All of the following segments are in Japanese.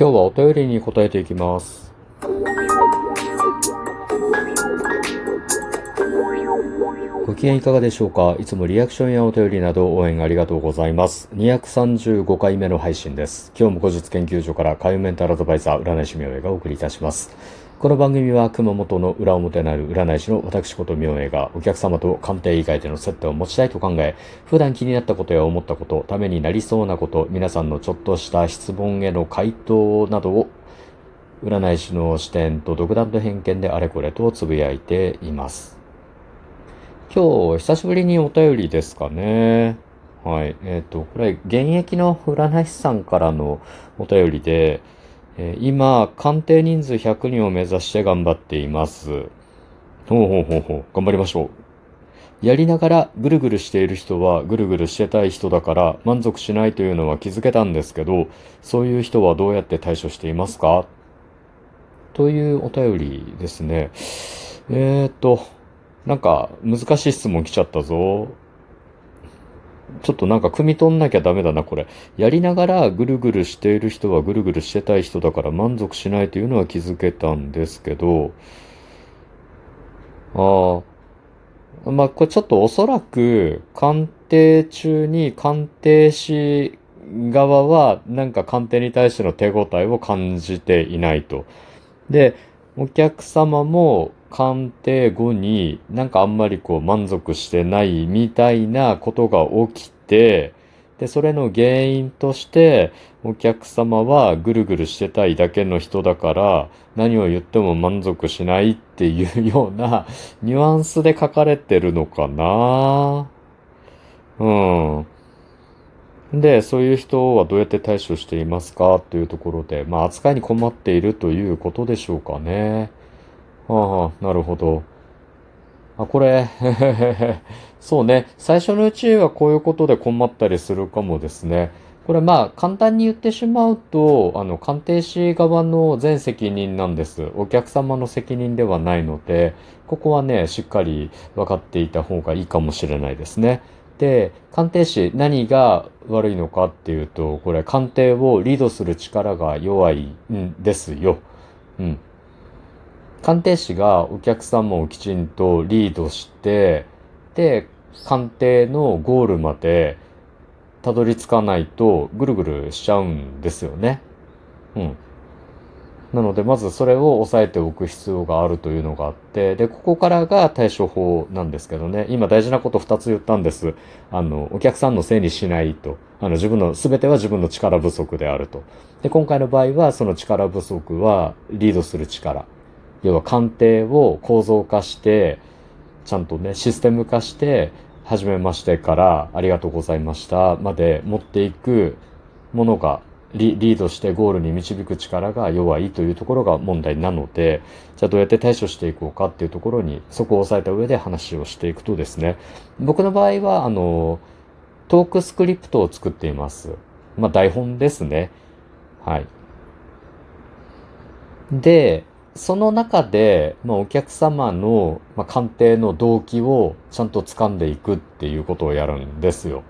今日はお便りに答えていきます。ご機嫌いかがでしょうか？いつもリアクションやお便りなど応援ありがとうございます。235回目の配信です。今日も古術研究所から海運メンタルアドバイザー占い師明恵がお送りいたします。この番組は熊本の裏表なる占い師の私こと明恵がお客様と鑑定以外での接点を持ちたいと考え、普段気になったことや思ったこと、ためになりそうなこと、皆さんのちょっとした質問への回答などを占い師の視点と独断と偏見であれこれとつぶやいています。今日、久しぶりにお便りですかね。はい。えっ、と、これ、現役の占い師さんからのお便りで、えー今、鑑定人数100人を目指して頑張っています。ほうほうほうほう。頑張りましょう。やりながらぐるぐるしている人はぐるぐるしてたい人だから満足しないというのは気づけたんですけど、そういう人はどうやって対処していますか？というお便りですね。えーっと、なんか難しい質問来ちゃったぞ。ちょっとなんか汲み取んなきゃダメだな、これ。やりながらぐるぐるしている人はぐるぐるしてたい人だから満足しないというのは気づけたんですけど、ああ、まあ、これちょっとおそらく鑑定中に鑑定士側はなんか鑑定に対しての手応えを感じていないと。で、お客様も鑑定後になんかあんまりこう満足してないみたいなことが起きて、で、それの原因として、お客様はぐるぐるしてたいだけの人だから、何を言っても満足しないっていうようなニュアンスで書かれてるのかなうん。で、そういう人はどうやって対処していますかというところで、まあ、扱いに困っているということでしょうかね。はあ、なるほど。あ、これ、そうね。最初のうちはこういうことで困ったりするかもですね。これまあ簡単に言ってしまうと、あの、鑑定士側の全責任なんです。お客様の責任ではないので、ここはね、しっかり分かっていた方がいいかもしれないですね。で、鑑定士何が悪いのかっていうと、これ鑑定をリードする力が弱いんですよ。うん。鑑定士がお客様をきちんとリードして、で、鑑定のゴールまでたどり着かないとぐるぐるしちゃうんですよね。うん。なので、まずそれを押さえておく必要があるというのがあって、で、ここからが対処法なんですけどね、今大事なこと2つ言ったんです。あの、お客さんのせいにしないと。あの、自分の、すべては自分の力不足であると。で、今回の場合は、その力不足はリードする力。要は鑑定を構造化して、ちゃんとね、システム化して、初めましてからありがとうございましたまで持っていくものがリリードしてゴールに導く力が弱いというところが問題なので、じゃあどうやって対処していこうかっていうところに、そこを押さえた上で話をしていくとですね、僕の場合は、あの、トークスクリプトを作っています。まあ、台本ですね。はい。で、その中で、まあ、お客様の、まあ、鑑定の動機をちゃんと掴んでいくっていうことをやるんですよ。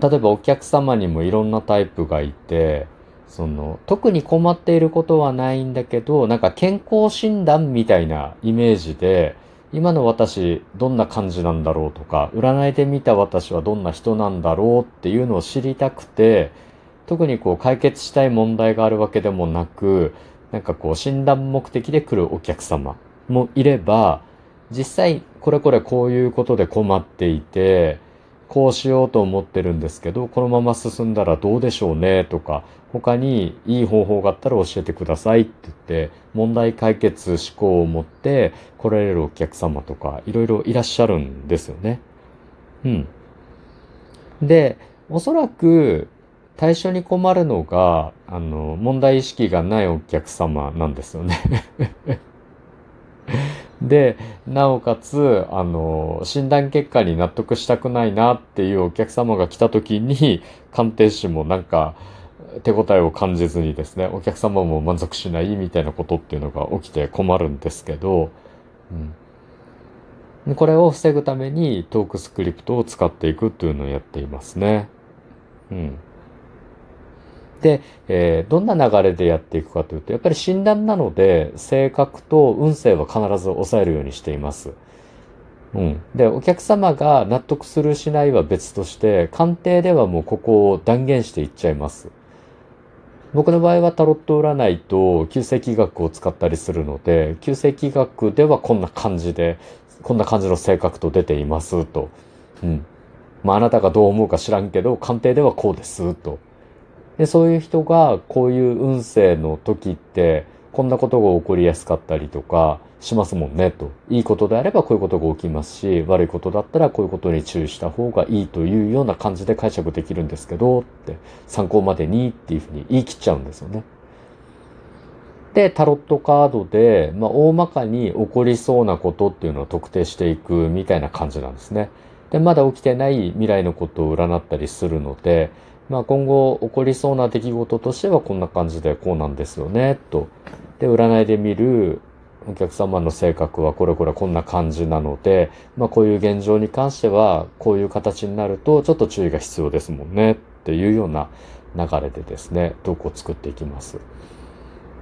例えばお客様にもいろんなタイプがいて、その、特に困っていることはないんだけど、なんか健康診断みたいなイメージで、今の私どんな感じなんだろうとか、占いで見た私はどんな人なんだろうっていうのを知りたくて、特にこう解決したい問題があるわけでもなく、なんかこう診断目的で来るお客様もいれば、実際これこれこういうことで困っていて、こうしようと思ってるんですけど、このまま進んだらどうでしょうねとか、他にいい方法があったら教えてくださいって言って、問題解決思考を持って来られるお客様とか、いろいろいらっしゃるんですよね。うん。で、おそらく対象に困るのが、あの、問題意識がないお客様なんですよね。で、なおかつ、あの、診断結果に納得したくないなっていうお客様が来た時に、鑑定士もなんか、手応えを感じずにですね、お客様も満足しないみたいなことっていうのが起きて困るんですけど、うん、これを防ぐためにトークスクリプトを使っていくっていうのをやっていますね。うん。で、えー、どんな流れでやっていくかというと、やっぱり診断なので、性格と運勢は必ず抑えるようにしています。うん。で、お客様が納得するしないは別として、鑑定ではもうここを断言していっちゃいます。僕の場合はタロット占いと旧世紀学を使ったりするので、旧世紀学ではこんな感じで、こんな感じの性格と出ていますと。うん。まああなたがどう思うか知らんけど、鑑定ではこうですと。で、そういう人がこういう運勢の時って、こんなことが起こりやすかったりとかしますもんねと。いいことであればこういうことが起きますし、悪いことだったらこういうことに注意した方がいいというような感じで解釈できるんですけど、って参考までにっていうふうに言い切っちゃうんですよね。で、タロットカードで、まあ、大まかに起こりそうなことっていうのを特定していくみたいな感じなんですね。で、まだ起きてない未来のことを占ったりするので、まあ今後起こりそうな出来事としてはこんな感じでこうなんですよね、と。で、占いで見るお客様の性格はこれこれこんな感じなので、まあこういう現状に関してはこういう形になるとちょっと注意が必要ですもんねっていうような流れでですね、トークを作っていきます。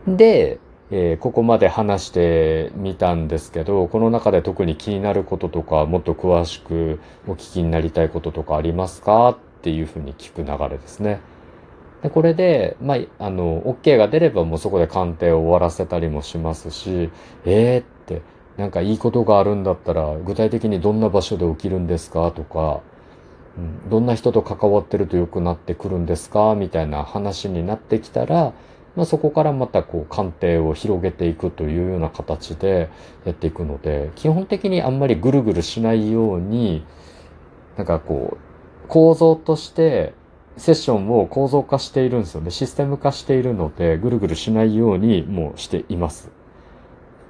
で、えー、ここまで話してみたんですけど、この中で特に気になることとか、もっと詳しくお聞きになりたいこととかありますか？っていうふうに聞く流れですね。で、これで、まあ、あの、OK が出ればもうそこで鑑定を終わらせたりもしますし、えーって、なんかいいことがあるんだったら、具体的にどんな場所で起きるんですかとか、うん、どんな人と関わってると良くなってくるんですかみたいな話になってきたら、まあ、そこからまたこう鑑定を広げていくというような形でやっていくので、基本的にあんまりぐるぐるしないように、なんかこう、構造としてセッションを構造化しているんですよね。システム化しているので、ぐるぐるしないようにもうしています。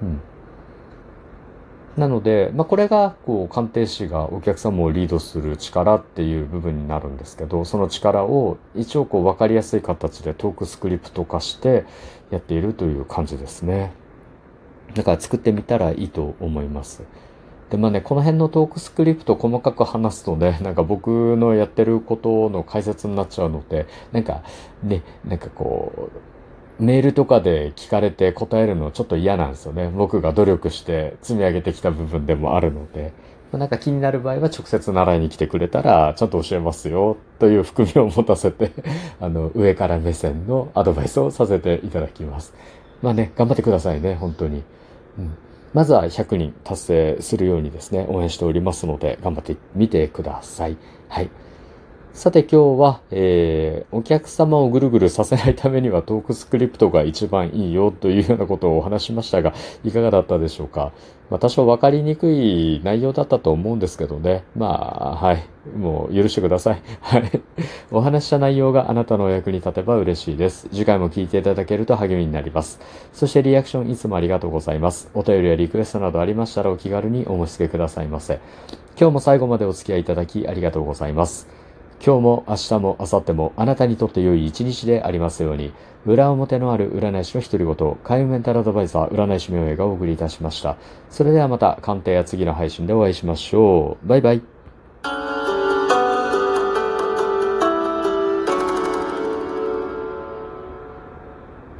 うん。なので、まあ、これが、こう、鑑定士がお客様をリードする力っていう部分になるんですけど、その力を一応こう、わかりやすい形でトークスクリプト化してやっているという感じですね。だから作ってみたらいいと思います。で、まあね、この辺のトークスクリプト細かく話すとね、なんか僕のやってることの解説になっちゃうので、なんかね、なんかこう、メールとかで聞かれて答えるのちょっと嫌なんですよね。僕が努力して積み上げてきた部分でもあるので。なんか気になる場合は直接習いに来てくれたら、ちゃんと教えますよ、という含みを持たせて、あの、上から目線のアドバイスをさせていただきます。まあね、頑張ってくださいね、本当に。うん。まずは100人達成するようにですね、応援しておりますので、頑張ってみてください。はい。さて今日は、えー、お客様をぐるぐるさせないためにはトークスクリプトが一番いいよというようなことをお話しましたが、いかがだったでしょうか？まあ、多少わかりにくい内容だったと思うんですけどね。まあ、はい。もう許してください。はい。お話した内容があなたのお役に立てば嬉しいです。次回も聞いていただけると励みになります。そしてリアクションいつもありがとうございます。お便りやリクエストなどありましたらお気軽にお申し付けくださいませ。今日も最後までお付き合いいただきありがとうございます。今日も明日も明後日もあなたにとって良い一日でありますように、裏表のある占い師の独り言、海運メンタルアドバイザー占い師名映がお送りいたしました。それではまた鑑定や次の配信でお会いしましょう。バイバイ。